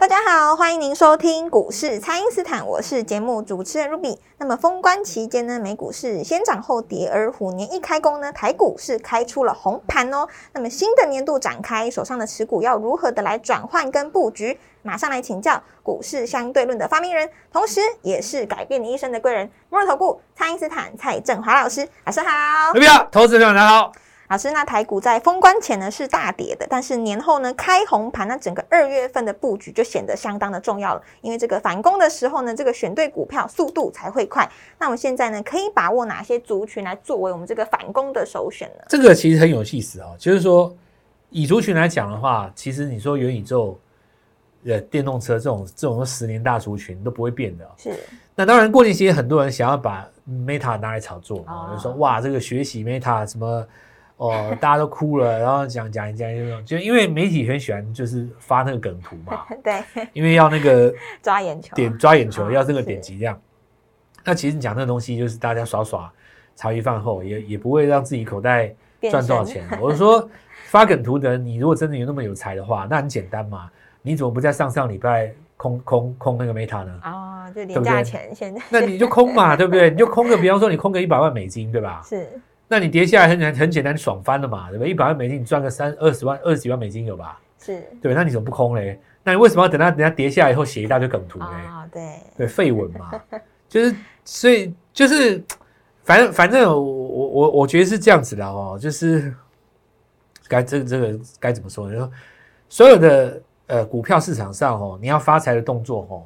大家好，欢迎您收听股市蔡因斯坦，我是节目主持人 Ruby。那么封关期间呢，美股是先涨后跌，而虎年一开工呢，台股是开出了红盘哦。那么新的年度展开，手上的持股要如何的来转换跟布局？马上来请教股市相对论的发明人，同时也是改变你一生的贵人——摩尔投顾蔡因斯坦蔡振华老师，老师好。Ruby，投资朋友大家好。老师，那台股在封关前呢是大跌的，但是年后呢开红盘，那整个二月份的布局就显得相当的重要了。因为这个反攻的时候呢，这个选对股票速度才会快。那我们现在呢可以把握哪些族群来作为我们这个反攻的首选呢？这个其实很有意思哦，就是说以族群来讲的话，其实你说元宇宙、呃电动车这种这种十年大族群都不会变的、哦。是那当然过年期间很多人想要把 Meta 拿来炒作哦啊，就说哇这个学习 Meta 什么哦，大家都哭了，然后讲讲一讲就因为媒体很喜欢就是发那个梗图嘛，对，因为要那个 抓眼球。点抓眼球，哦要这个是点击量。那其实你讲那个东西，就是大家耍耍，茶余饭后，也也不会让自己口袋变赚多少身钱。我是说，发梗图的人，你如果真的有那么有才的话，那很简单嘛，你怎么不在上上礼拜空空空那个 Meta 呢？哦，就廉价钱现在那你就空嘛，对不对？你就空个，比方说你空个一百万美金，对吧？是那你跌下来很简很简单，爽翻了嘛，对不对？一百万美金你赚个三二十万、二十几万美金有吧？是对，那你怎么不空嘞？那你为什么要等它等它跌下来以后写一大堆梗图嘞？啊，对，对废文嘛，就是所以就是反正反正我我我我觉得是这样子的哦，就是该这个这个该怎么说呢？就说所有的呃股票市场上哦，你要发财的动作哦，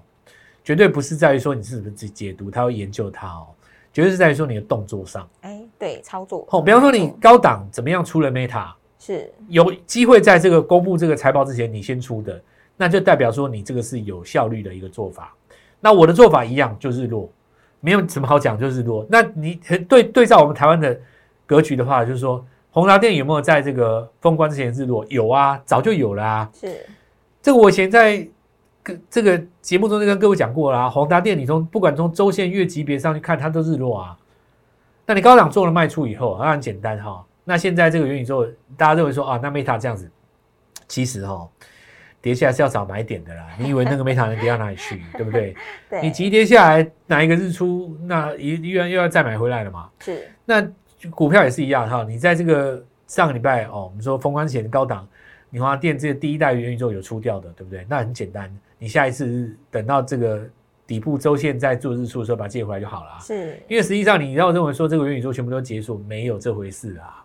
绝对不是在于说你是不是自己解读它，会研究它哦，绝对是在于说你的动作上哎，对，操作哦。比方说你高档怎么样出了 Meta，是有机会在这个公布这个财报之前你先出的，那就代表说你这个是有效率的一个做法。那我的做法一样，就日落，没有什么好讲，就日落。那你对对照我们台湾的格局的话，就是说宏达电有没有在这个封关之前日落？有啊，早就有了啊。是这个我以前在跟这个节目中就跟各位讲过啦、宏达电你从不管从周线、月级别上去看，它都日落啊。那你高档做了卖出以后，那很简单哈。那现在这个元宇宙，大家认为说啊，那 Meta 这样子，其实哈跌下来是要找买点的啦。你以为那个 Meta 能跌到哪里去，对不对？对，你急跌下来，哪一个日出，那一又要又要再买回来了嘛？是那股票也是一样哈，你在这个上个礼拜哦，我们说封关前高档，你华电这个第一代元宇宙有出掉的，对不对？那很简单，你下一次等到这个底部周线在做日出的时候，把它借回来就好了啊。是因为实际上你要认为说这个元宇宙全部都结束，没有这回事啊。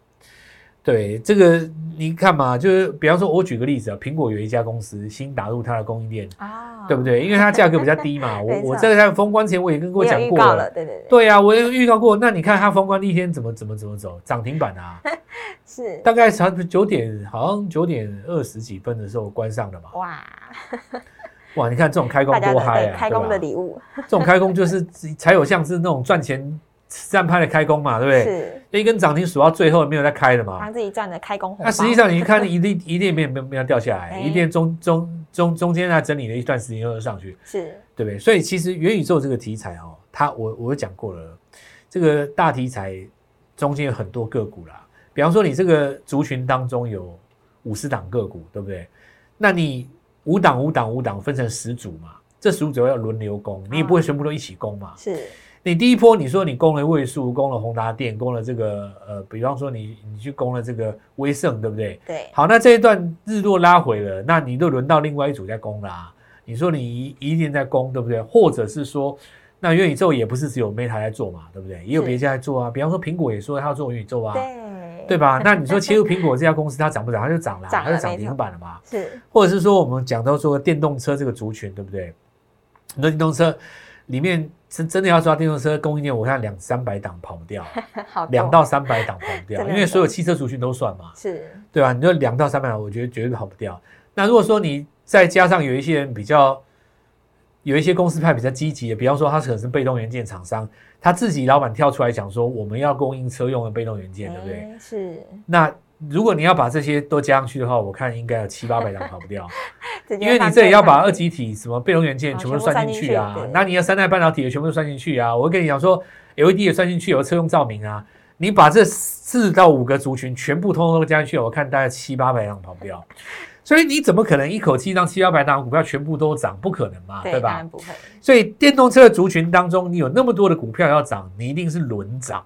对，这个你看嘛，就是比方说，我举个例子啊，苹果有一家公司新打入它的供应链，啊，对不对？因为它价格比较低嘛。我我这个在封关前我也跟各位讲过了了，，对对对，对啊，我也预告过。那你看它封关第一天怎么怎么怎么走，涨停板啊，是大概差不多九点，好像九点二十几分的时候关上的嘛。哇，哇，你看这种开工多嗨啊！开工的礼物这种开工就是才有像是那种赚钱站拍的开工嘛，对不对？是一根涨停数到最后没有再开的嘛帮。自己赚的开工红包。那实际上你看一定一定没有没有没有掉下来，哎一定中中中中间它整理了一段时间又上去，是对不对？所以其实元宇宙这个题材哦，它我我讲过了，这个大题材中间有很多个股啦。比方说你这个族群当中有五十档个股，对不对？那你五档五档五档分成十组嘛，这十组主要要轮流攻，你也不会全部都一起攻嘛。是你第一波你说你攻了位数，攻了宏达电，攻了这个呃，比方说你你去攻了这个威盛，对不对？对好，那这一段日落拉回了，那你就轮到另外一组在攻啦、你说你一一定在攻，对不对？或者是说，那元宇宙也不是只有 Meta 在做嘛，对不对？也有别家在做啊。比方说苹果也说它要做元宇宙啊，对对吧？那你说切入苹果这家公司，它涨不涨？它就涨了啊，涨了它就涨停板了嘛。是或者是说我们讲到说电动车这个族群，对不对？很多电动车里面真真的要抓电动车供应链，我看两三百档跑不掉，两到三百档跑不掉，因为所有汽车族群都算嘛，是对吧？你就两到三百档，我觉得绝对跑不掉。那如果说你再加上有一些人比较有一些公司派比较积极的，比方说他可能是被动元件厂商，他自己老板跳出来讲说我们要供应车用的被动元件，对不对？哎是，那如果你要把这些都加上去的话，我看应该有七八百张跑不掉，因为你这里要把二极体什么被动元件哦全部都算进去啊那你要三代半导体也全部都算进去啊。我跟你讲说，LED 也算进去，有车用照明啊，你把这四到五个族群全部通通都加进去，我看大概七八百张跑不掉。所以你怎么可能一口气让七八百档股票全部都涨？不可能嘛，对，对吧当然？不会，所以电动车的族群当中，你有那么多的股票要涨，你一定是轮涨。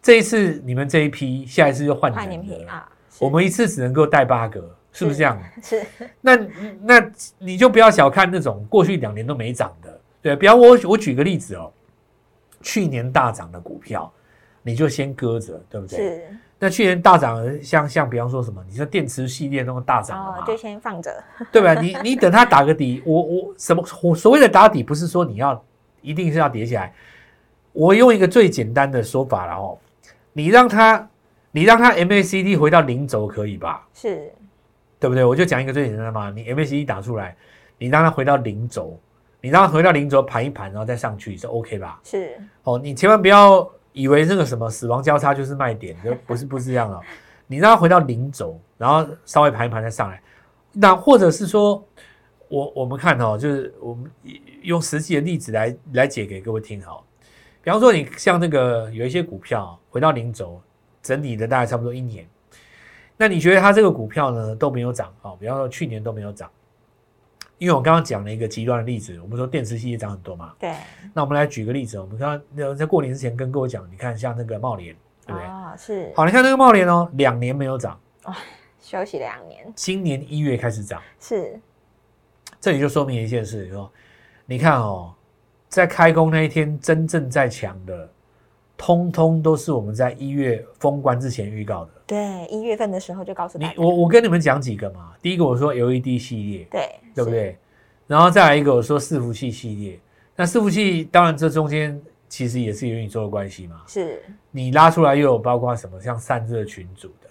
这一次你们这一批，下一次就换你们了。啊，我们一次只能够带八个，是不是这样？是那那你就不要小看那种过去两年都没涨的，对，比方我我举个例子哦，去年大涨的股票，你就先搁着，对不对？是，那去年大涨，像像比方说什么，你说电池系列那种大涨的嘛，哦就先放着，对吧？你你等它打个底，我我什么我所谓的打底，不是说你要一定是要叠起来。我用一个最简单的说法了哦，你让它你让它 MACD 回到零轴可以吧？是对不对？我就讲一个最简单的嘛，你 MACD 打出来，你让它回到零轴，你让它回到零轴盘一盘，然后再上去是 OK 吧？是，哦，你千万不要以为那个什么死亡交叉就是卖点，就不是不是这样哦。你让它回到零轴，然后稍微盘一盘再上来。那或者是说，我我们看哦，就是我们用实际的例子来来解给各位听好。比方说，你像那个有一些股票回到零轴，整理的大概差不多一年，那你觉得它这个股票呢都没有涨啊、哦？比方说去年都没有涨，因为我刚刚讲了一个极端的例子，我们说电池系列涨很多嘛，对，那我们来举个例子，我们刚刚在过年之前跟各位讲，你看像那个茂联，对不对？哦，是，好，你看那个茂联哦，两年没有涨，休息两年，今年一月开始涨，是，这里就说明一件事哦，你看哦，在开工那一天真正在抢的，通通都是我们在一月封关之前预告的。对，一月份的时候就告诉你我我跟你们讲几个嘛，第一个我说 LED 系列，对，是？对不对？然后再来一个我说伺服器系列，那伺服器当然这中间其实也是元宇宙的关系嘛。是，你拉出来又有包括什么，像散热群组的，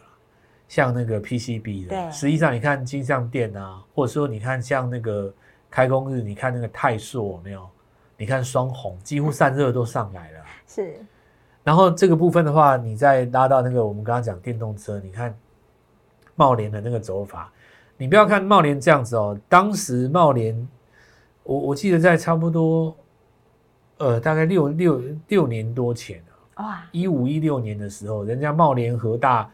像那个 PCB 的，对实际上你看金像电啊，或者说你看像那个开工日，你看那个泰硕有没有？你看双红，几乎散热都上来了。是，然后这个部分的话，你再拉到那个我们刚刚讲电动车，你看茂联的那个走法，你不要看茂联这样子哦，当时茂联，我我记得在差不多，呃，大概六六六年多前啊，哇，一五一六年的时候，人家茂联和大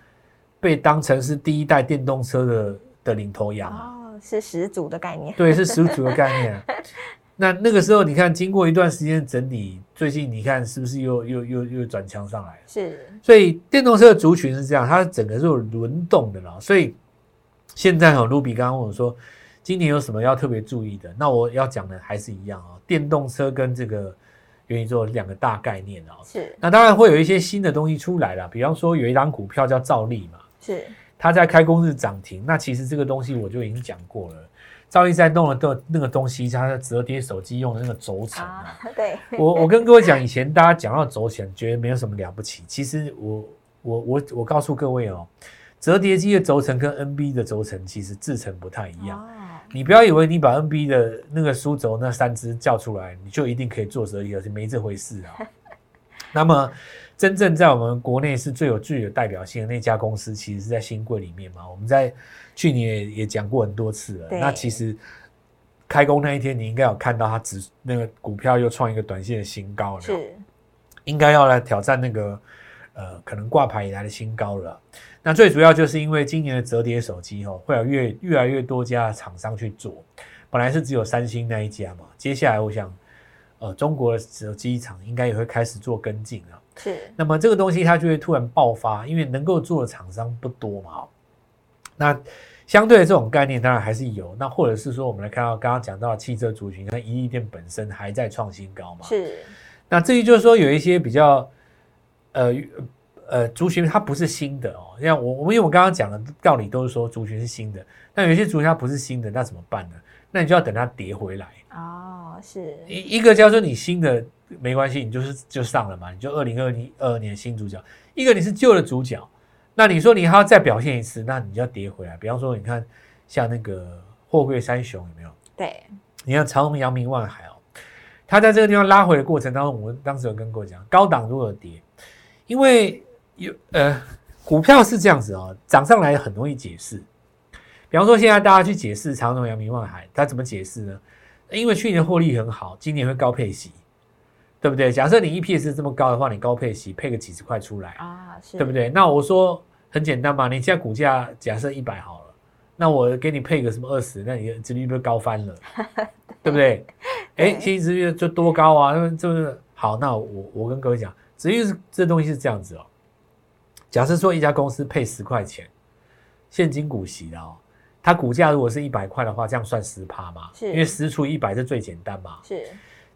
被当成是第一代电动车的的领头羊啊，哦，是始祖的概念，对，是十足的概念、啊。那那个时候，你看，经过一段时间整理，最近你看是不是又又又又转强上来了？是，所以电动车的族群是这样，它整个是有轮动的啦。所以现在哈，Ruby 刚刚问我说，今年有什么要特别注意的？那我要讲的还是一样啊，电动车跟这个元宇宙两个大概念啊。是，那当然会有一些新的东西出来了，比方说有一张股票叫兆利嘛，是，它在开工日涨停。那其实这个东西我就已经讲过了，兆利在弄了的那个东西，它的折叠手机用的那个轴承啊啊，对，我我跟各位讲，以前大家讲到轴承，觉得没有什么了不起。其实我我我我告诉各位哦，折叠机的轴承跟 NB 的轴承其实制成不太一样。哦，你不要以为你把 NB 的那个书轴那三只叫出来，你就一定可以做折叠，是没这回事啊。那么真正在我们国内是最有具有代表性的那家公司，其实是在新贵里面嘛。我们在去年也也讲过很多次了。那其实开工那一天，你应该有看到它指那个股票又创一个短线的新高了，是，应该要来挑战那个呃可能挂牌以来的新高了。那最主要就是因为今年的折叠手机哦，会有越越来越多家厂商去做，本来是只有三星那一家嘛，接下来我想，呃，中国的手机厂应该也会开始做跟进了。是，那么这个东西它就会突然爆发，因为能够做的厂商不多嘛。哦那相对的这种概念当然还是有，那或者是说我们来看到刚刚讲到的汽车族群，那一利店本身还在创新高嘛。是，那至于就是说有一些比较呃呃族群它不是新的哦，像我我们因为我刚刚讲的道理都是说族群是新的，那有一些族群它不是新的，那怎么办呢？那你就要等它跌回来。哦，是，一一个叫做你新的没关系，你就是就上了嘛，你就二零二零二二年新主角。一个你是旧的主角，那你说你还要再表现一次，那你就要跌回来。比方说，你看像那个货柜三雄有没有？对，你看长隆、阳明、万海哦，它在这个地方拉回的过程当中，我们当时有跟各位讲，高档如何跌，因为有呃股票是这样子哦，涨上来很容易解释。比方说，现在大家去解释长隆、阳明、万海，它怎么解释呢？因为去年获利很好，今年会高配息，对不对？假设你 EPS 这么高的话，你高配息配个几十块出来，啊，是，对不？对？那我说很简单嘛，你现在股价假设一百好了，那我给你配个什么二十，那你的殖利率不是高翻了，对不对？哎，对其实殖利率就多高啊？那这不是好？那我我跟各位讲，殖利率是这东西是这样子哦。假设说一家公司配十块钱现金股息的哦，它股价如果是一百块的话，这样算十趴嘛？是因为十除以一百是最简单嘛。是，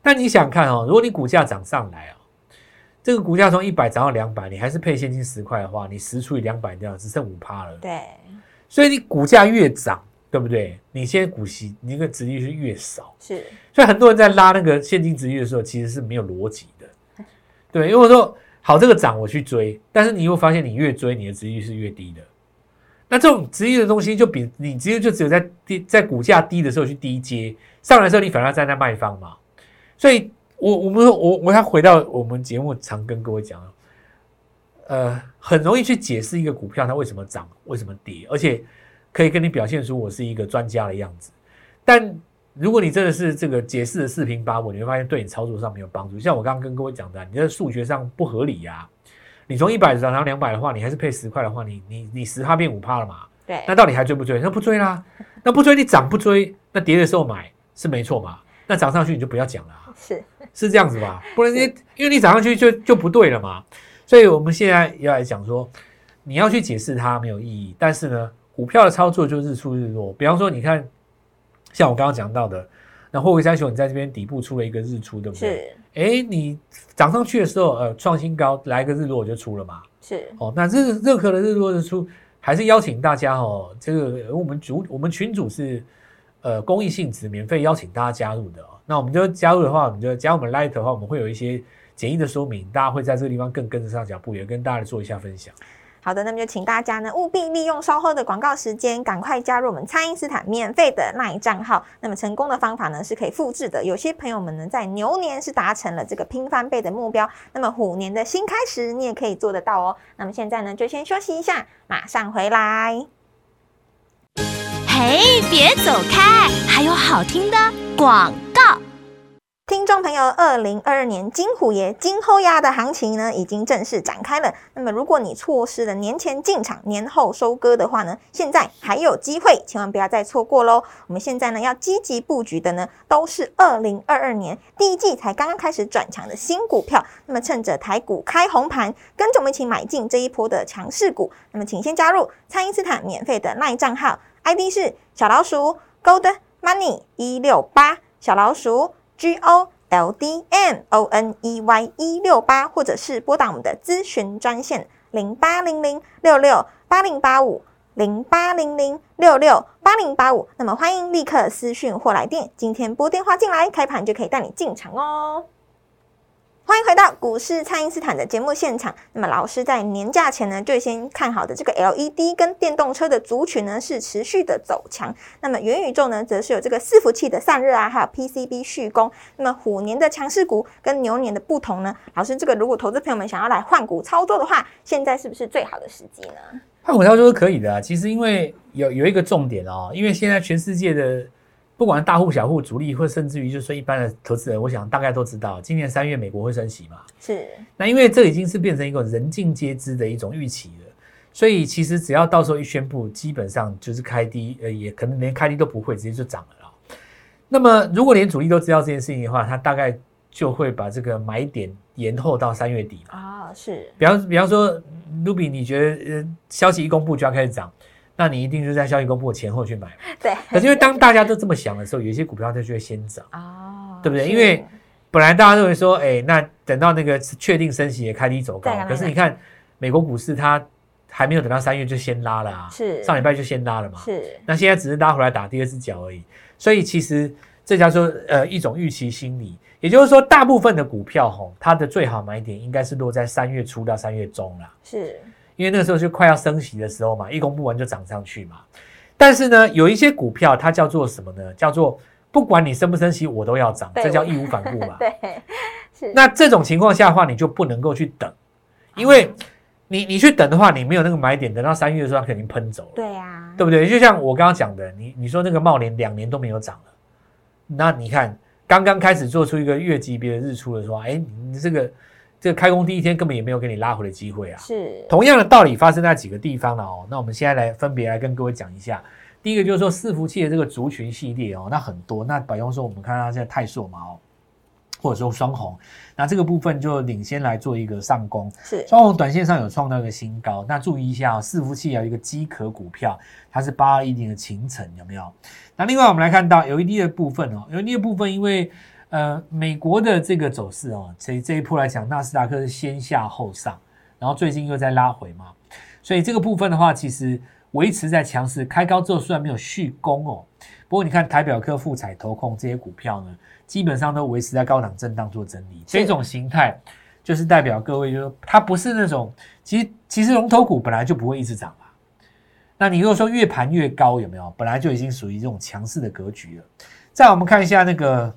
但你想看哦，如果你股价涨上来哦，这个股价从一百涨到两百，你还是配现金十块的话，你十除以两百掉，只剩五趴了。对，所以你股价越涨，对不对？你现在股息你那个值率是越少，是，所以很多人在拉那个现金值率的时候，其实是没有逻辑的。对，因为我说好这个涨我去追，但是你又发现你越追，你的值率是越低的。那这种值率的东西，就比你直接就只有在低在股价低的时候去低接，上来的时候你反而站在卖方嘛。所以我我们说我我要回到我们节目常跟各位讲，呃，很容易去解释一个股票它为什么涨，为什么跌，而且可以跟你表现出我是一个专家的样子。但如果你真的是这个解释的四平八稳，你会发现对你操作上没有帮助。像我刚刚跟各位讲的，你的数学上不合理呀、你从一百涨到两百的话，你还是配十块的话，你你你十趴变五趴了嘛？对，那到底还追不追？那不追啦，那不追你涨不追，那跌的时候买是没错嘛？那涨上去你就不要讲了啊、是，是这样子吧？不然因为因为你涨上去就就不对了嘛。所以我们现在要来讲说，你要去解释它没有意义。但是呢，股票的操作就日出日落。比方说，你看，像我刚刚讲到的，那货柜三雄，你在这边底部出了一个日出，对不对？是，哎，你涨上去的时候，呃，创新高，来个日落就出了嘛。是，哦，那任任何的日落日出，还是邀请大家哦。这个我们主我们群主是呃公益性质，免费邀请大家加入的、哦。那我们就加入的话，我们就加我们 Light 的话，我们会有一些简易的说明，大家会在这个地方更跟得上脚步，也跟大家做一下分享。好的，那么就请大家呢务必利用稍后的广告时间，赶快加入我们蔡因斯坦免费的 LINE 账号。那么成功的方法呢是可以复制的。有些朋友们呢在牛年是达成了这个拼翻倍的目标，那么虎年的新开始你也可以做得到哦。那么现在呢就先休息一下，马上回来。哎，别走开，还有好听的广告。听众朋友，二零二二年金虎爷金后压的行情呢，已经正式展开了。那么，如果你错失了年前进场、年后收割的话呢，现在还有机会，千万不要再错过喽。我们现在呢，要积极布局的呢，都是二零二二年第一季才刚刚开始转强的新股票。那么，趁着台股开红盘，跟着我们一起买进这一波的强势股。那么，请先加入蔡因斯坦免费的 LINE 账号，ID 是小老鼠 Gold Money 一六八，小老鼠。G O L D M O N E Y 一六八，或者是拨打我们的咨询专线零八零零六六八零八五零八零零六六八零八五。那么欢迎立刻私讯或来电，今天拨电话进来，开盘就可以带你进场哦。欢迎回到股市，蔡因斯坦的节目现场。那么老师在年假前呢，最先看好的这个 LED 跟电动车的族群呢是持续的走强。那么元宇宙呢，则是有这个伺服器的散热啊，还有 PCB 续供。那么虎年的强势股跟牛年的不同呢？老师，这个如果投资朋友们想要来换股操作的话，现在是不是最好的时机呢？换股操作是可以的啊。其实因为有有一个重点哦，因为现在全世界的不管大户、小户、主力，或甚至于就是说一般的投资人，我想大概都知道，今年三月美国会升息嘛。是那因为这已经是变成一个人尽皆知的一种预期了，所以其实只要到时候一宣布，基本上就是开低，呃，也可能连开低都不会，直接就涨了啦。那么如果连主力都知道这件事情的话，他大概就会把这个买点延后到三月底嘛。啊，是比方比方说，Ruby，你觉得呃消息一公布就要开始涨，那你一定就在消息公布前后去买。对可是因为当大家都这么想的时候，有一些股票它就会先涨。啊，对不对因为本来大家认为说，哎，那等到那个确定升息也开低走高，可是你看美国股市它还没有等到三月就先拉了啊，是上礼拜就先拉了嘛，是那现在只是拉回来打第二只脚而已，所以其实这叫做呃一种预期心理，也就是说大部分的股票吼，它的最好买点应该是落在三月初到三月中啦，是因为那个时候就快要升息的时候嘛，一公布完就涨上去嘛。但是呢，有一些股票它叫做什么呢？叫做不管你升不升息，我都要涨，这叫义无反顾嘛。对，是那这种情况下的话，你就不能够去等，因为你你去等的话，你没有那个买点，等到三月的时候，它肯定喷走了，对啊，对不对？就像我刚刚讲的，你你说那个茂联两年都没有涨了，那你看刚刚开始做出一个月级别的日出的时候，哎，你这个这个开工第一天根本也没有给你拉回的机会啊。是同样的道理发生在几个地方了哦。那我们现在来分别来跟各位讲一下。第一个就是说伺服器的这个族群系列哦，那很多。那比方说我们看到现在泰硕嘛哦，或者说双红，那这个部分就领先来做一个上攻。是双红短线上有创造一个新高，那注意一下哦，伺服器有一个机壳股票，它是八二一零的秦城有没有？那另外我们来看到 LED 的部分哦，LED 的部分因为呃美国的这个走势哦，这这一波来讲，纳斯达克是先下后上，然后最近又在拉回嘛，所以这个部分的话，其实维持在强势，开高之后虽然没有续攻哦，不过你看台表科、富彩、投控这些股票呢，基本上都维持在高档震荡做整理，这种形态就是代表各位，就是说它不是那种，其实其实龙头股本来就不会一直涨嘛。那你如果说越盘越高，有没有？本来就已经属于这种强势的格局了。再我们看一下那个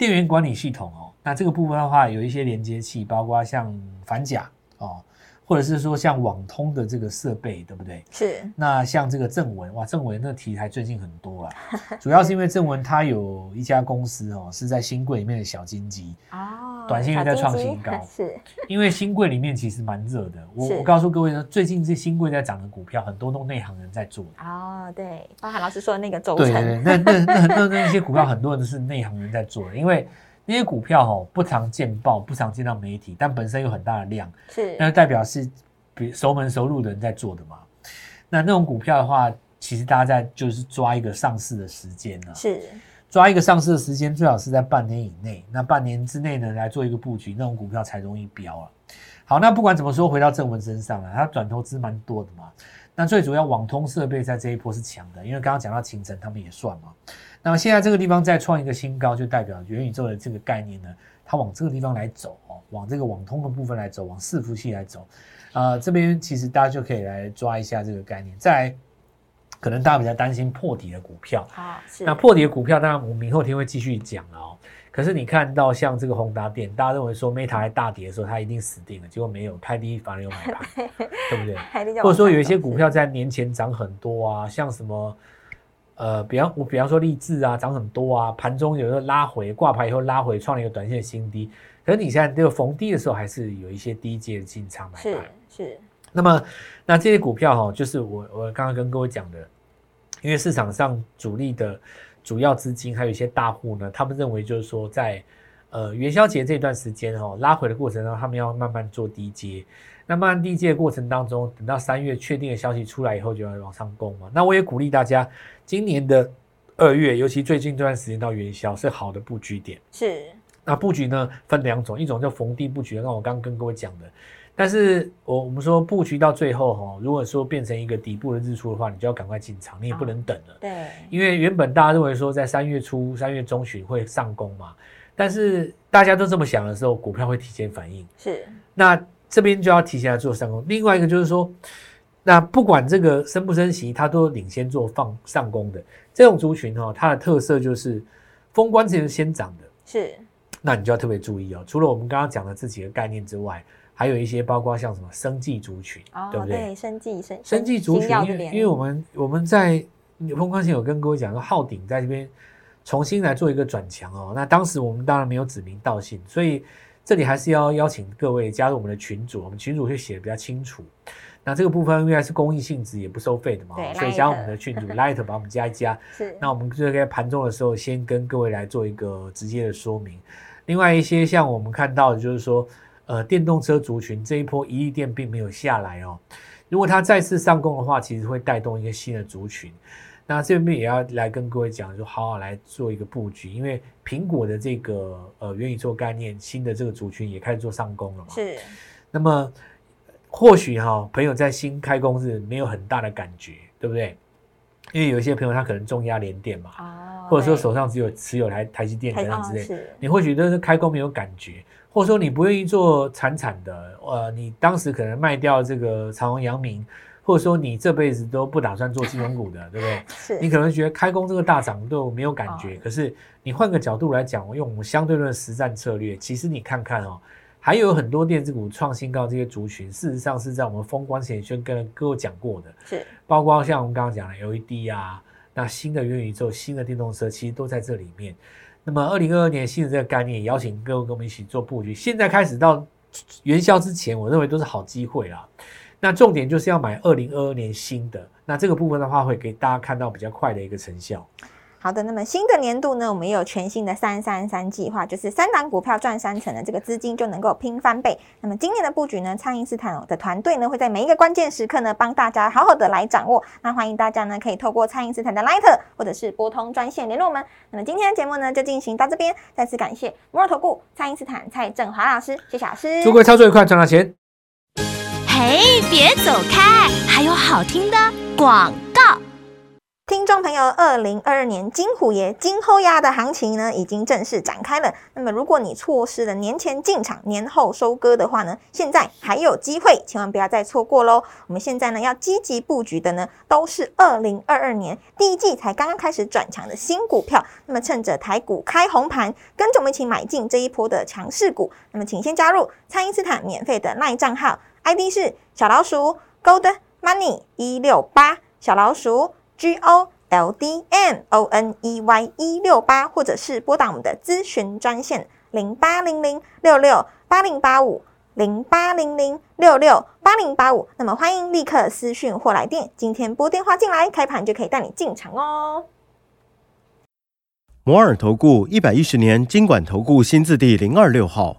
电源管理系统哦，那这个部分的话，有一些连接器，包括像反甲哦，或者是说像网通的这个设备，对不对？是那像这个正文，哇，正文那题材最近很多了，主要是因为正文它有一家公司哦，是在新贵里面的小金鸡，哦，短线又在创新高是因为新贵里面其实蛮热的。我是我告诉各位呢，最近这新贵在涨的股票，很多都内行人在做的。哦，对，包含老师说的那个轴对对对，那那那那那些股票很多人都是内行人在做的，因为那些股票哦不常见报，不常见到媒体，但本身有很大的量，是那就代表是比熟门熟路的人在做的嘛。那那种股票的话，其实大家在就是抓一个上市的时间呢、是抓一个上市的时间，最好是在半年以内。那半年之内呢，来做一个布局，那种股票才容易飙啊。好，那不管怎么说，回到正文身上了，它转投资蛮多的嘛。那最主要网通设备在这一波是强的，因为刚刚讲到秦晨，他们也算嘛。那么现在这个地方再创一个新高，就代表元宇宙的这个概念呢，它往这个地方来走哦，往这个网通的部分来走，往伺服器来走。啊、这边其实大家就可以来抓一下这个概念。再来，可能大家比较担心破底的股票，好是那破底的股票，当然我们明后天会继续讲了哦。可是你看到像这个宏达电，大家认为说 Meta 还大跌的时候，它一定死定了，结果没有，开低反而有买盘，对不对？或者说有一些股票在年前涨很多啊，像什么呃，比方我比方说励志啊，涨很多啊，盘中有时候拉回，挂牌以后拉回，创了一个短线新低。可是你现在这个逢低的时候，还是有一些低阶的进场买是盘。是那么，那这些股票哈、就是我我刚刚跟各位讲的，因为市场上主力的主要资金还有一些大户呢，他们认为就是说在呃元宵节这段时间哈、拉回的过程中，他们要慢慢做低阶。那慢慢低阶的过程当中，等到三月确定的消息出来以后，就要往上攻嘛。那我也鼓励大家，今年的二月，尤其最近这段时间到元宵是好的布局点。是那布局呢分两种，一种叫逢低布局，那我刚刚跟各位讲的。但是我我们说布局到最后哈，如果说变成一个底部的日出的话，你就要赶快进场，你也不能等了。对因为原本大家认为说在三月初、三月中旬会上攻嘛，但是大家都这么想的时候，股票会提前反应。是那这边就要提前来做上攻。另外一个就是说，那不管这个升不升息，它都领先做放上攻的这种族群哈、它的特色就是封关前先涨的。是那你就要特别注意哦。除了我们刚刚讲的这几个概念之外，还有一些包括像什么生技族群，哦对不对？对生技生生技族群，因为因为我们我们在封关前有跟各位讲说，浩鼎在这边重新来做一个转强哦。那当时我们当然没有指名道姓，所以这里还是要邀请各位加入我们的群组，我们群组会写的比较清楚。那这个部分因为是公益性质，也不收费的嘛，所以加入我们的群组 Light 把我们加一加。是那我们就在盘中的时候，先跟各位来做一个直接的说明。另外一些像我们看到的，就是说，呃，电动车族群这一波一亿电并没有下来哦。如果它再次上攻的话，其实会带动一个新的族群。那这边也要来跟各位讲，就好好来做一个布局，因为苹果的这个呃元宇宙概念，新的这个族群也开始做上攻了嘛。是那么或许哈、朋友在新开工日没有很大的感觉，对不对？因为有一些朋友他可能重压连电嘛，哦，或者说手上只有持有台台积电台等等之类，哦你或许对这开工没有感觉，或者说你不愿意做产产的，呃，你当时可能卖掉这个长虹、阳明，或或者说你这辈子都不打算做金融股的，对不对？是你可能觉得开工这个大涨都没有感觉，哦可是你换个角度来讲，我用我们相对论的实战策略，其实你看看哦，还有很多电子股创新高这些族群，事实上是在我们封关前先跟各位讲过的，是包括像我们刚刚讲的 LED 啊，那新的元宇宙、新的电动车，其实都在这里面。那么，二零二二年新的这个概念，也邀请各位跟我们一起做布局。现在开始到元宵之前，我认为都是好机会啦。那重点就是要买二零二二年新的，那这个部分的话，会给大家看到比较快的一个成效。好的，那么新的年度呢，我们也有全新的三三三计划，就是三档股票赚三成的这个资金就能够拼翻倍。那么今年的布局呢，蔡因斯坦的团队呢会在每一个关键时刻呢帮大家好好的来掌握。那欢迎大家呢可以透过蔡因斯坦的 Light 或者是拨通专线联络我们。那么今天的节目呢就进行到这边，再次感谢摩尔投顾蔡因斯坦蔡振华老师，谢谢老师。祝各位操作愉快，赚到钱！哎，别走开，还有好听的广告。听众朋友，二零二二年金虎爷金后鸭的行情呢，已经正式展开了。那么，如果你错失了年前进场、年后收割的话呢，现在还有机会，千万不要再错过喽！我们现在呢要积极布局的呢，都是二零二二年第一季才刚刚开始转强的新股票。那么，趁着台股开红盘，跟着我们一起买进这一波的强势股。那么，请先加入蔡因斯坦免费的赖账号，ID 是小老鼠 Gold Money 一六八，小老鼠。G O L D N O N E Y 一六八，或者是拨打我们的咨询专线零八零零六六八零八五零八零零六六八零八五。那么欢迎立刻私讯或来电，今天拨电话进来，开盘就可以带你进场哦。摩尔投顾一百一十年经管投顾新字第零二六号。